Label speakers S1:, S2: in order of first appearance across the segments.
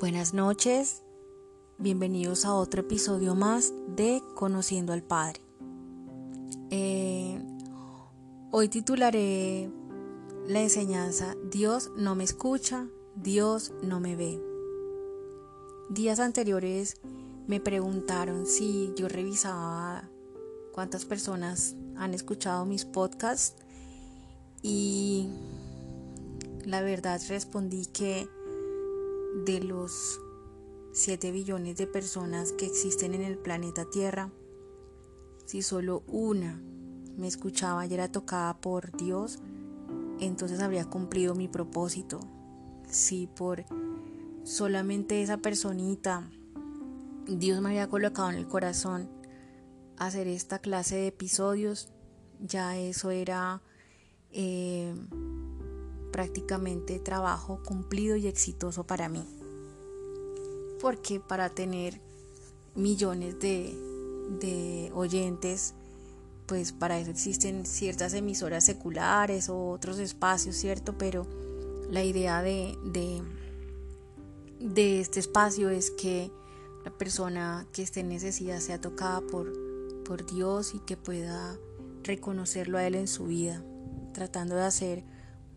S1: Buenas noches, bienvenidos a otro episodio más de Conociendo al Padre. Eh, hoy titularé la enseñanza Dios no me escucha, Dios no me ve. Días anteriores me preguntaron si yo revisaba cuántas personas han escuchado mis podcasts y la verdad respondí que de los 7 billones de personas que existen en el planeta Tierra, si solo una me escuchaba y era tocada por Dios, entonces habría cumplido mi propósito. Si por solamente esa personita Dios me había colocado en el corazón hacer esta clase de episodios, ya eso era eh, prácticamente trabajo cumplido y exitoso para mí. Porque para tener millones de, oyentes, pues para eso existen ciertas emisoras seculares o otros espacios, ¿cierto? Pero la idea de, de, de este espacio es que la persona que esté en necesidad sea tocada por, por Dios y que pueda reconocerlo a Él en su vida, tratando de hacer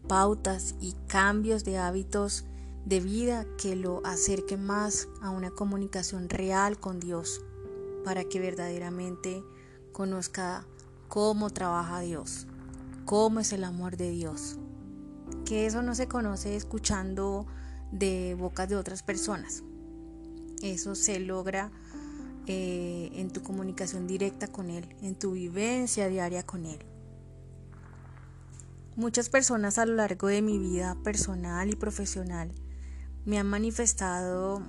S1: pautas y cambios de hábitos de vida que lo acerquen más a una comunicación real con Dios, para que verdaderamente conozca cómo trabaja Dios, cómo es el amor de Dios. Que eso no se conoce escuchando de bocas de otras personas. Eso se logra eh, en tu comunicación directa con Él, en tu vivencia diaria con Él. Muchas personas a lo largo de mi vida personal y profesional me han manifestado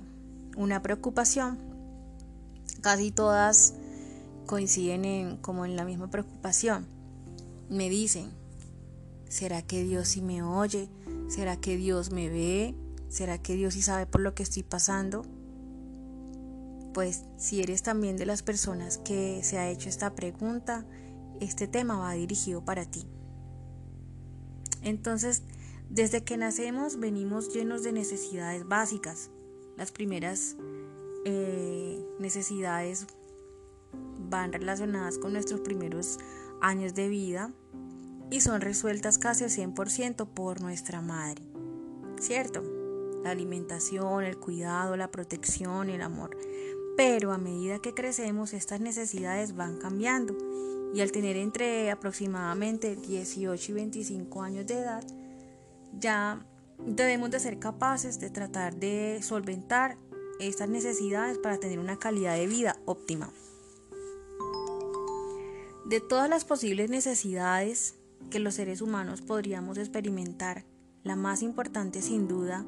S1: una preocupación. Casi todas coinciden en, como en la misma preocupación. Me dicen, ¿será que Dios sí me oye? ¿Será que Dios me ve? ¿Será que Dios sí sabe por lo que estoy pasando? Pues si eres también de las personas que se ha hecho esta pregunta, este tema va dirigido para ti. Entonces, desde que nacemos venimos llenos de necesidades básicas. Las primeras eh, necesidades van relacionadas con nuestros primeros años de vida y son resueltas casi al 100% por nuestra madre. ¿Cierto? La alimentación, el cuidado, la protección, el amor. Pero a medida que crecemos estas necesidades van cambiando y al tener entre aproximadamente 18 y 25 años de edad, ya debemos de ser capaces de tratar de solventar estas necesidades para tener una calidad de vida óptima. De todas las posibles necesidades que los seres humanos podríamos experimentar, la más importante sin duda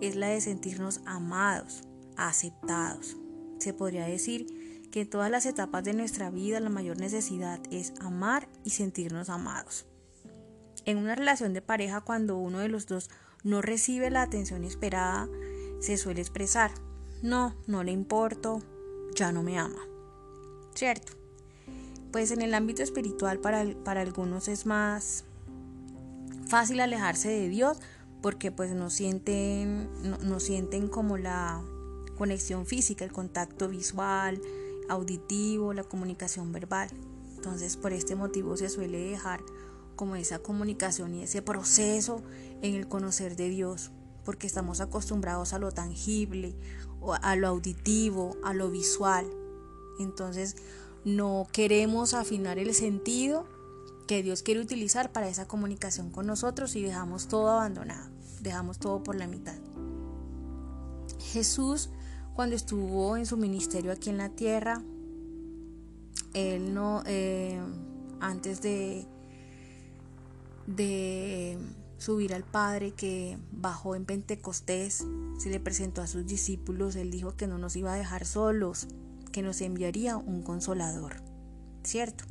S1: es la de sentirnos amados, aceptados. Se podría decir que en todas las etapas de nuestra vida la mayor necesidad es amar y sentirnos amados. En una relación de pareja cuando uno de los dos no recibe la atención esperada, se suele expresar, no, no le importo, ya no me ama. ¿Cierto? Pues en el ámbito espiritual para, para algunos es más fácil alejarse de Dios porque pues no sienten, no sienten como la conexión física, el contacto visual, auditivo, la comunicación verbal. Entonces por este motivo se suele dejar como esa comunicación y ese proceso en el conocer de Dios, porque estamos acostumbrados a lo tangible, a lo auditivo, a lo visual. Entonces no queremos afinar el sentido que Dios quiere utilizar para esa comunicación con nosotros y dejamos todo abandonado, dejamos todo por la mitad. Jesús cuando estuvo en su ministerio aquí en la tierra, él no, eh, antes de, de subir al Padre que bajó en Pentecostés, se le presentó a sus discípulos, él dijo que no nos iba a dejar solos, que nos enviaría un consolador, ¿cierto?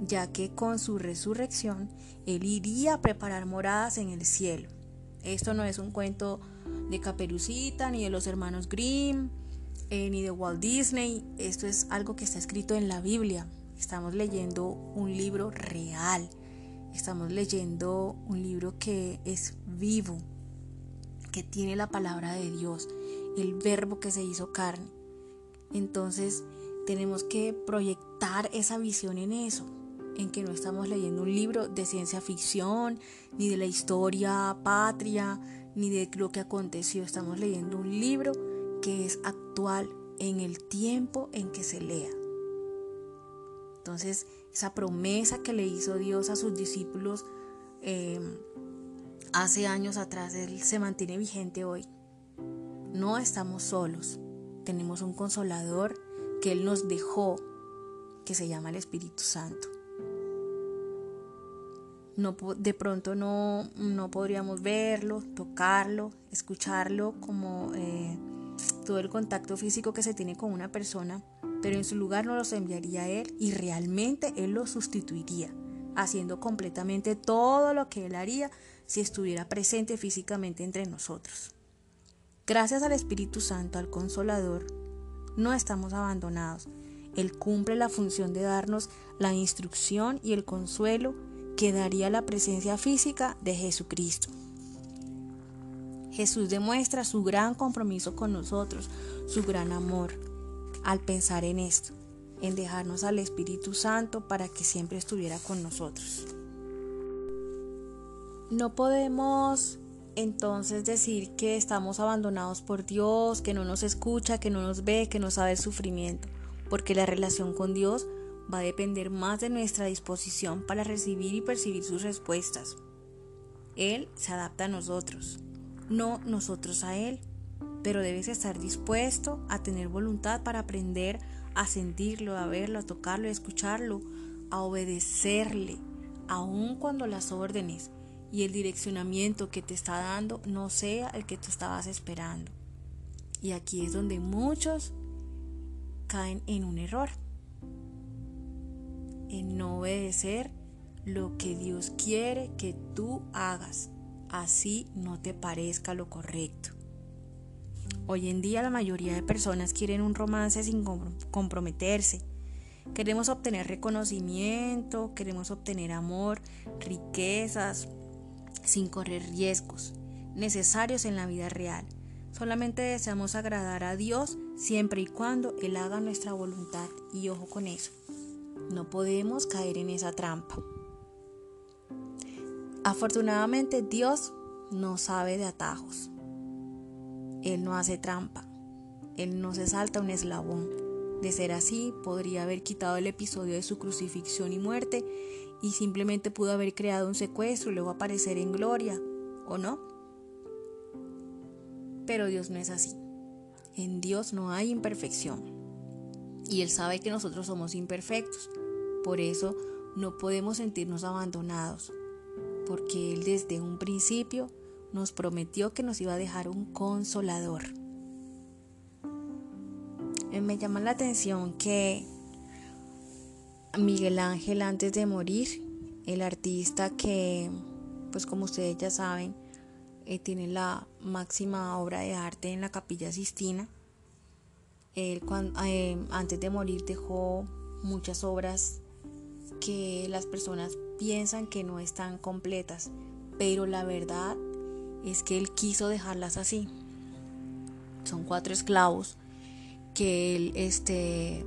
S1: Ya que con su resurrección él iría a preparar moradas en el cielo. Esto no es un cuento de Caperucita, ni de los hermanos Grimm, eh, ni de Walt Disney. Esto es algo que está escrito en la Biblia. Estamos leyendo un libro real. Estamos leyendo un libro que es vivo, que tiene la palabra de Dios, el verbo que se hizo carne. Entonces tenemos que proyectar esa visión en eso, en que no estamos leyendo un libro de ciencia ficción, ni de la historia patria, ni de lo que aconteció. Estamos leyendo un libro que es actual en el tiempo en que se lea. Entonces, esa promesa que le hizo Dios a sus discípulos eh, hace años atrás, Él se mantiene vigente hoy. No estamos solos. Tenemos un consolador que Él nos dejó, que se llama el Espíritu Santo. No, de pronto no, no podríamos verlo, tocarlo, escucharlo como eh, todo el contacto físico que se tiene con una persona, pero en su lugar no los enviaría a Él y realmente Él los sustituiría, haciendo completamente todo lo que Él haría si estuviera presente físicamente entre nosotros. Gracias al Espíritu Santo, al Consolador, no estamos abandonados. Él cumple la función de darnos la instrucción y el consuelo que daría la presencia física de Jesucristo. Jesús demuestra su gran compromiso con nosotros, su gran amor al pensar en esto, en dejarnos al Espíritu Santo para que siempre estuviera con nosotros. No podemos entonces decir que estamos abandonados por Dios, que no nos escucha, que no nos ve, que no sabe el sufrimiento, porque la relación con Dios va a depender más de nuestra disposición para recibir y percibir sus respuestas. Él se adapta a nosotros, no nosotros a Él pero debes estar dispuesto a tener voluntad para aprender a sentirlo, a verlo, a tocarlo, a escucharlo, a obedecerle, aun cuando las órdenes y el direccionamiento que te está dando no sea el que tú estabas esperando. Y aquí es donde muchos caen en un error, en no obedecer lo que Dios quiere que tú hagas, así no te parezca lo correcto. Hoy en día la mayoría de personas quieren un romance sin comprometerse. Queremos obtener reconocimiento, queremos obtener amor, riquezas, sin correr riesgos necesarios en la vida real. Solamente deseamos agradar a Dios siempre y cuando Él haga nuestra voluntad. Y ojo con eso, no podemos caer en esa trampa. Afortunadamente Dios no sabe de atajos. Él no hace trampa, Él no se salta un eslabón. De ser así, podría haber quitado el episodio de su crucifixión y muerte y simplemente pudo haber creado un secuestro y luego aparecer en gloria, ¿o no? Pero Dios no es así. En Dios no hay imperfección. Y Él sabe que nosotros somos imperfectos. Por eso no podemos sentirnos abandonados. Porque Él desde un principio nos prometió que nos iba a dejar un consolador. Eh, me llama la atención que Miguel Ángel antes de morir, el artista que, pues como ustedes ya saben, eh, tiene la máxima obra de arte en la capilla Sistina, él eh, antes de morir dejó muchas obras que las personas piensan que no están completas, pero la verdad es que él quiso dejarlas así. Son cuatro esclavos que él este,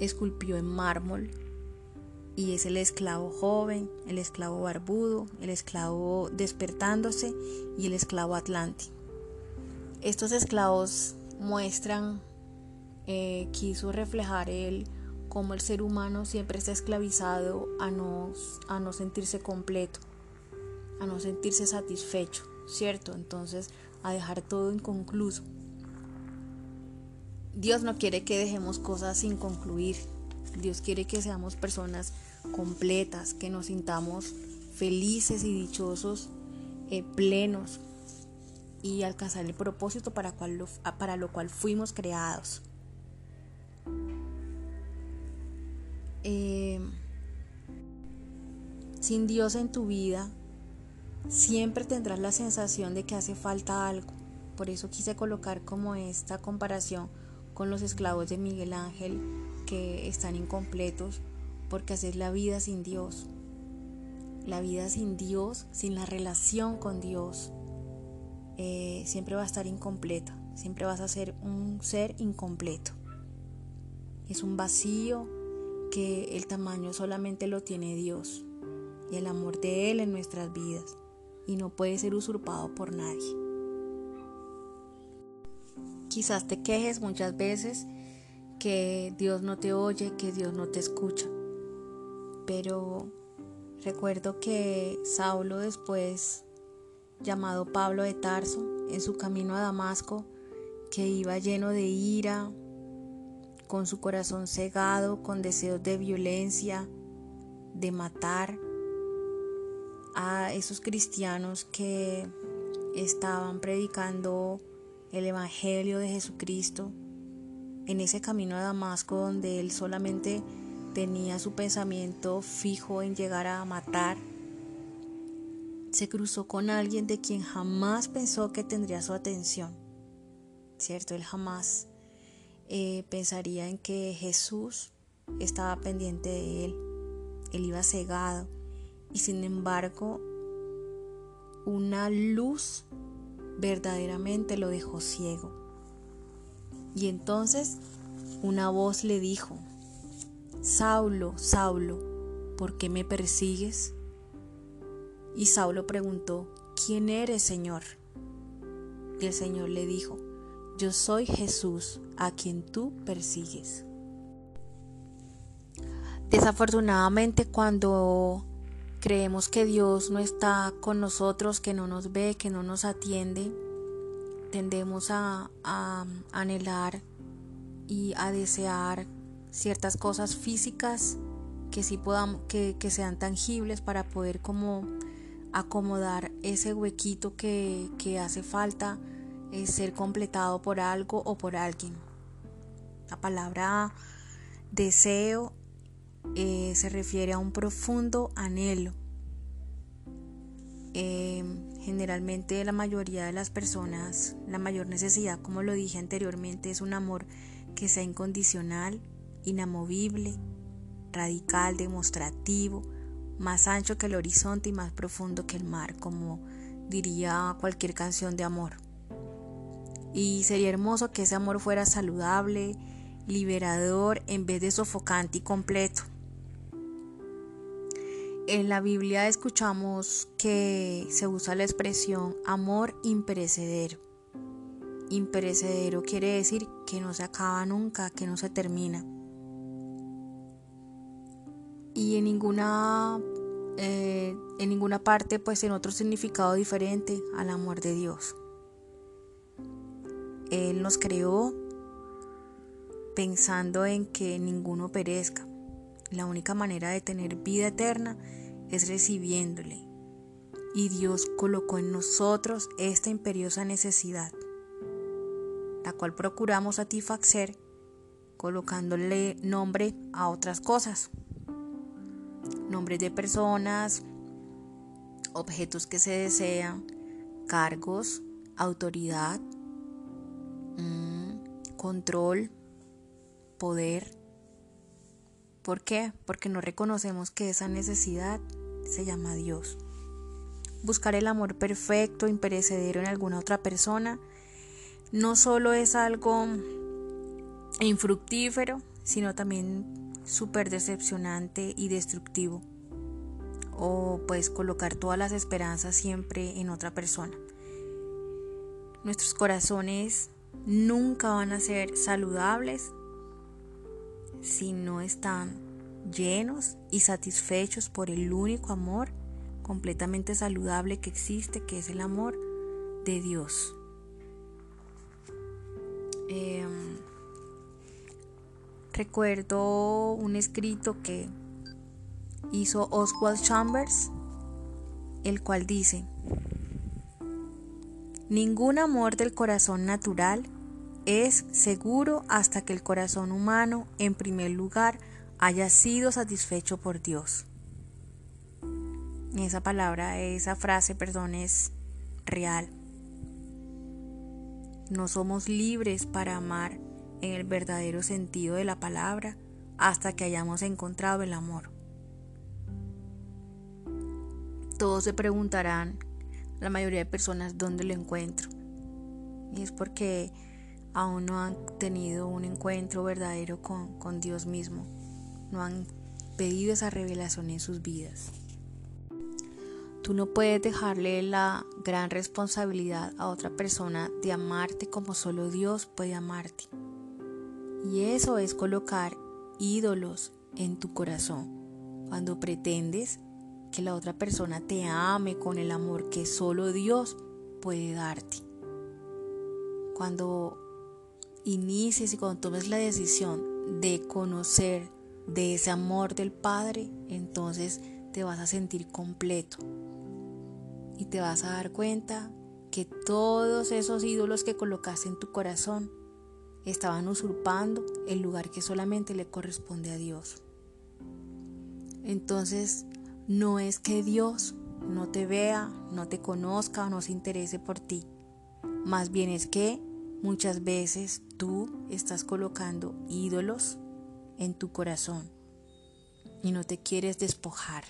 S1: esculpió en mármol y es el esclavo joven, el esclavo barbudo, el esclavo despertándose y el esclavo atlante. Estos esclavos muestran, eh, quiso reflejar él cómo el ser humano siempre está esclavizado a no, a no sentirse completo, a no sentirse satisfecho. ¿cierto? Entonces, a dejar todo inconcluso. Dios no quiere que dejemos cosas sin concluir. Dios quiere que seamos personas completas, que nos sintamos felices y dichosos, eh, plenos y alcanzar el propósito para, cual para lo cual fuimos creados. Eh, sin Dios en tu vida, siempre tendrás la sensación de que hace falta algo. Por eso quise colocar como esta comparación con los esclavos de Miguel Ángel que están incompletos porque así es la vida sin Dios. La vida sin Dios, sin la relación con Dios. eh, siempre va a estar incompleta, siempre vas a ser un ser incompleto. Es un vacío que el tamaño solamente lo tiene Dios y el amor de Él en nuestras vidas y no puede ser usurpado por nadie. Quizás te quejes muchas veces que Dios no te oye, que Dios no te escucha. Pero recuerdo que Saulo después, llamado Pablo de Tarso, en su camino a Damasco, que iba lleno de ira, con su corazón cegado, con deseos de violencia, de matar a esos cristianos que estaban predicando el Evangelio de Jesucristo en ese camino a Damasco donde él solamente tenía su pensamiento fijo en llegar a matar, se cruzó con alguien de quien jamás pensó que tendría su atención, ¿cierto? Él jamás eh, pensaría en que Jesús estaba pendiente de él. Él iba cegado y sin embargo una luz verdaderamente lo dejó ciego. Y entonces una voz le dijo, Saulo, Saulo, ¿por qué me persigues? Y Saulo preguntó, ¿quién eres, Señor? Y el Señor le dijo, yo soy Jesús a quien tú persigues. Desafortunadamente cuando creemos que Dios no está con nosotros, que no nos ve, que no nos atiende, tendemos a, anhelar y a desear ciertas cosas físicas que sí podamos, que, sean tangibles para poder como acomodar ese huequito que, que hace falta ser completado por algo o por alguien. La palabra deseo eh, se refiere a un profundo anhelo. Eh, generalmente la mayoría de las personas, la mayor necesidad, como lo dije anteriormente, es un amor que sea incondicional, inamovible, radical, demostrativo, más ancho que el horizonte y más profundo que el mar, como diría cualquier canción de amor. Y sería hermoso que ese amor fuera saludable, liberador, en vez de sofocante y completo. En la Biblia escuchamos que se usa la expresión amor imperecedero. Imperecedero quiere decir que no se acaba nunca, que no se termina. Y en ninguna, eh, en ninguna parte, pues en otro significado diferente al amor de Dios. Él nos creó pensando en que ninguno perezca. La única manera de tener vida eterna es recibiéndole. Y Dios colocó en nosotros esta imperiosa necesidad, la cual procuramos satisfacer colocándole nombre a otras cosas. Nombres de personas, objetos que se desean, cargos, autoridad, mm, control, poder. ¿Por qué? Porque no reconocemos que esa necesidad se llama Dios. Buscar el amor perfecto, imperecedero en alguna otra persona, no solo es algo infructífero, sino también súper decepcionante y destructivo. O pues colocar todas las esperanzas siempre en otra persona. Nuestros corazones nunca van a ser saludables si no están llenos y satisfechos por el único amor completamente saludable que existe, que es el amor de Dios. Em, recuerdo un escrito que hizo Oswald Chambers, el cual dice, Ningún amor del corazón natural es seguro hasta que el corazón humano, en primer lugar, haya sido satisfecho por Dios. Esa palabra, esa frase, perdón, es real. No somos libres para amar en el verdadero sentido de la palabra hasta que hayamos encontrado el amor. Todos se preguntarán, la mayoría de personas dónde lo encuentro. Y es porque aún no han tenido un encuentro verdadero con, con Dios mismo. No han pedido esa revelación en sus vidas. Tú no puedes dejarle la gran responsabilidad a otra persona de amarte como solo Dios puede amarte. Y eso es colocar ídolos en tu corazón. Cuando pretendes que la otra persona te ame con el amor que solo Dios puede darte. Cuando inicies y cuando tomes la decisión de conocer de ese amor del Padre, entonces te vas a sentir completo y te vas a dar cuenta que todos esos ídolos que colocaste en tu corazón estaban usurpando el lugar que solamente le corresponde a Dios. Entonces, no es que Dios no te vea, no te conozca o no se interese por ti. Más bien es que muchas veces tú estás colocando ídolos en tu corazón y no te quieres despojar.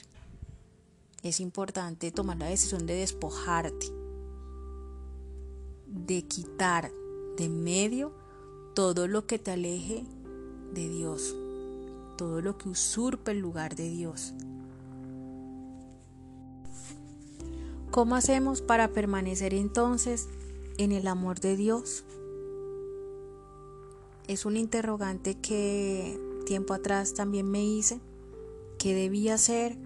S1: Es importante tomar la decisión de despojarte, de quitar de medio todo lo que te aleje de Dios, todo lo que usurpe el lugar de Dios. ¿Cómo hacemos para permanecer entonces en el amor de Dios? Es un interrogante que tiempo atrás también me hice. ¿Qué debía hacer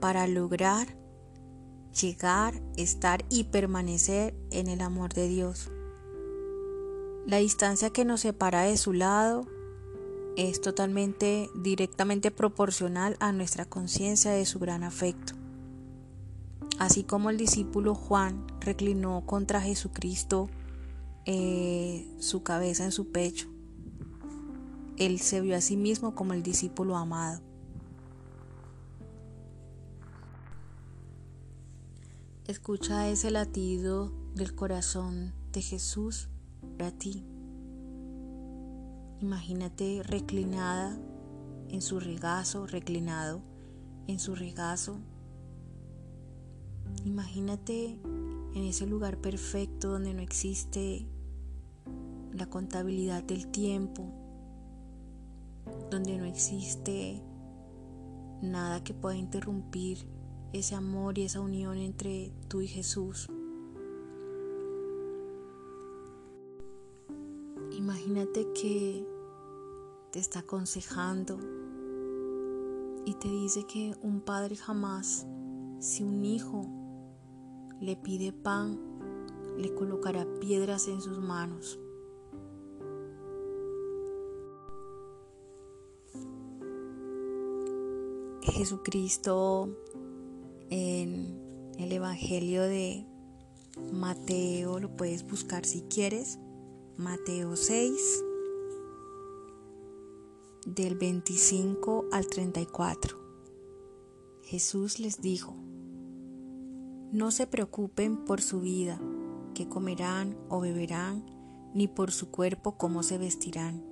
S1: para lograr llegar, estar y permanecer en el amor de Dios? La distancia que nos separa de su lado es totalmente directamente proporcional a nuestra conciencia de su gran afecto. Así como el discípulo Juan reclinó contra Jesucristo eh, su cabeza en su pecho, él se vio a sí mismo como el discípulo amado. Escucha ese latido del corazón de Jesús para ti. Imagínate reclinada en su regazo, reclinado en su regazo. Imagínate en ese lugar perfecto donde no existe la contabilidad del tiempo, donde no existe nada que pueda interrumpir ese amor y esa unión entre tú y Jesús. Imagínate que te está aconsejando y te dice que un padre jamás, si un hijo le pide pan, le colocará piedras en sus manos. Jesucristo en el Evangelio de Mateo, lo puedes buscar si quieres, Mateo 6, del 25 al 34. Jesús les dijo, no se preocupen por su vida, que comerán o beberán, ni por su cuerpo cómo se vestirán.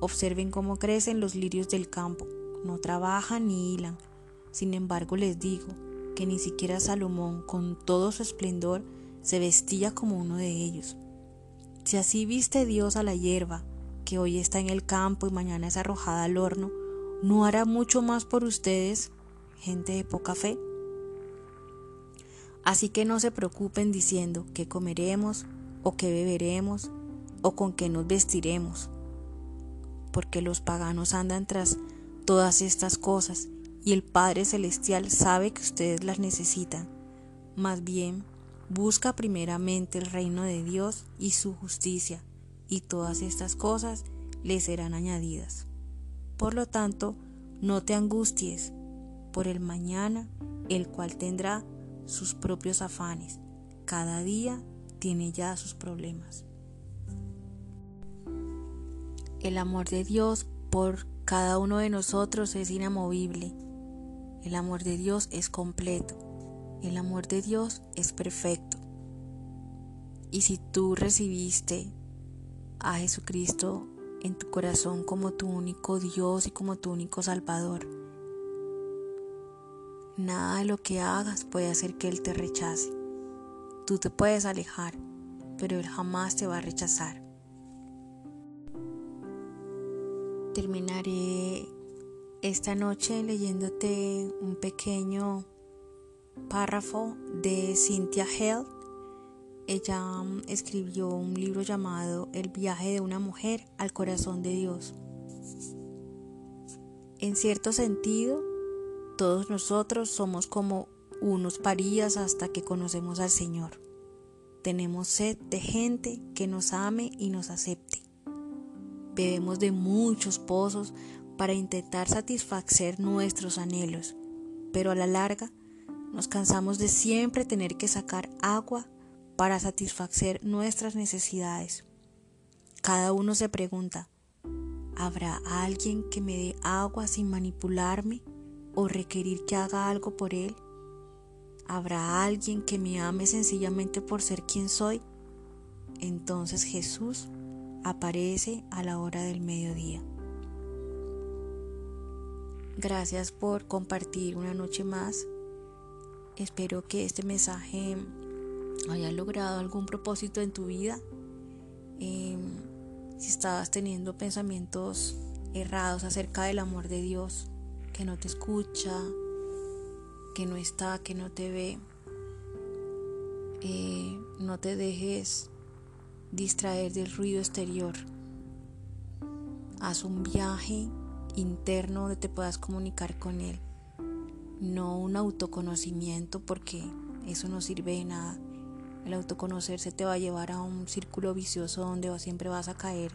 S1: Observen cómo crecen los lirios del campo. No trabajan ni hilan. Sin embargo, les digo que ni siquiera Salomón, con todo su esplendor, se vestía como uno de ellos. Si así viste Dios a la hierba, que hoy está en el campo y mañana es arrojada al horno, ¿no hará mucho más por ustedes, gente de poca fe? Así que no se preocupen diciendo qué comeremos o qué beberemos o con qué nos vestiremos porque los paganos andan tras todas estas cosas y el Padre Celestial sabe que ustedes las necesitan. Más bien, busca primeramente el reino de Dios y su justicia, y todas estas cosas le serán añadidas. Por lo tanto, no te angusties por el mañana, el cual tendrá sus propios afanes. Cada día tiene ya sus problemas. El amor de Dios por cada uno de nosotros es inamovible. El amor de Dios es completo. El amor de Dios es perfecto. Y si tú recibiste a Jesucristo en tu corazón como tu único Dios y como tu único Salvador, nada de lo que hagas puede hacer que Él te rechace. Tú te puedes alejar, pero Él jamás te va a rechazar. Terminaré esta noche leyéndote un pequeño párrafo de Cynthia Held ella mm, escribió un libro llamado El viaje de una mujer al corazón de Dios. En cierto sentido, todos nosotros somos como unos parías hasta que conocemos al Señor. Tenemos sed de gente que nos ame y nos acepte. Bebemos de muchos pozos para intentar satisfacer nuestros anhelos, pero a la larga nos cansamos de siempre tener que sacar agua para satisfacer nuestras necesidades. Cada uno se pregunta, ¿habrá alguien que me dé agua sin manipularme o requerir que haga algo por él? ¿Habrá alguien que me ame sencillamente por ser quien soy? Entonces Jesús aparece a la hora del mediodía. Gracias por compartir una noche más. Espero que este mensaje hayas logrado algún propósito en tu vida, em, si estabas teniendo pensamientos errados acerca del amor de Dios, que no te escucha, que no está, que no te ve, eh, no te dejes distraer del ruido exterior. Haz un viaje interno donde te puedas comunicar con Él, no un autoconocimiento porque eso no sirve de nada. El autoconocerse te va a llevar a un círculo vicioso donde siempre vas a caer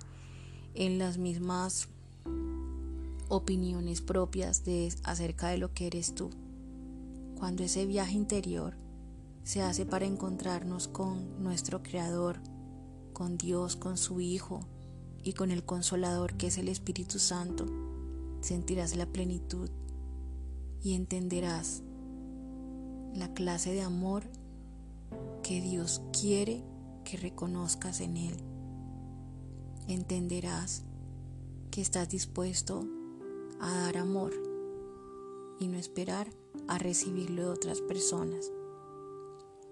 S1: en las mismas opiniones propias de, acerca de lo que eres tú. Cuando ese viaje interior se hace para encontrarnos con nuestro Creador, con Dios, con su Hijo y con el Consolador que es el Espíritu Santo, sentirás la plenitud y entenderás la clase de amor que Dios quiere que reconozcas en Él. Entenderás que estás dispuesto a dar amor y no esperar a recibirlo de otras personas,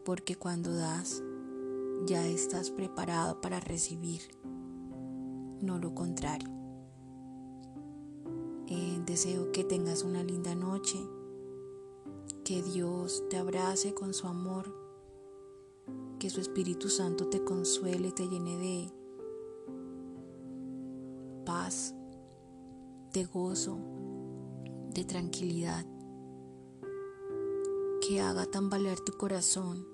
S1: porque cuando das ya estás preparado para recibir, no lo contrario. Eh, deseo que tengas una linda noche, que Dios te abrace con su amor que su Espíritu Santo te consuele, te llene de paz, de gozo, de tranquilidad, que haga tambalear tu corazón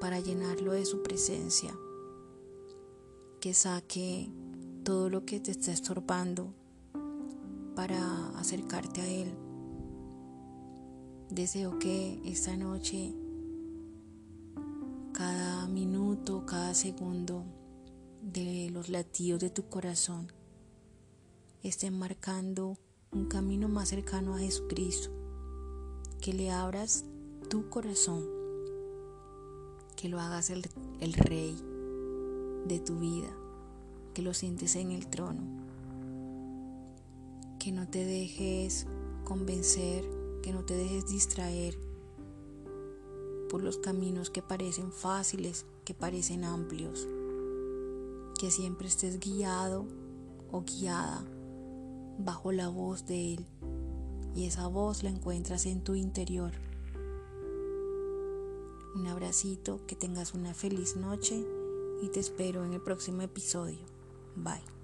S1: para llenarlo de su presencia, que saque todo lo que te está estorbando para acercarte a Él. Deseo que esta noche cada minuto, cada segundo de los latidos de tu corazón estén marcando un camino más cercano a Jesucristo. Que le abras tu corazón, que lo hagas el, el rey de tu vida, que lo sientes en el trono, que no te dejes convencer, que no te dejes distraer por los caminos que parecen fáciles, que parecen amplios. Que siempre estés guiado o guiada bajo la voz de Él y esa voz la encuentras en tu interior. Un abracito, que tengas una feliz noche y te espero en el próximo episodio. Bye.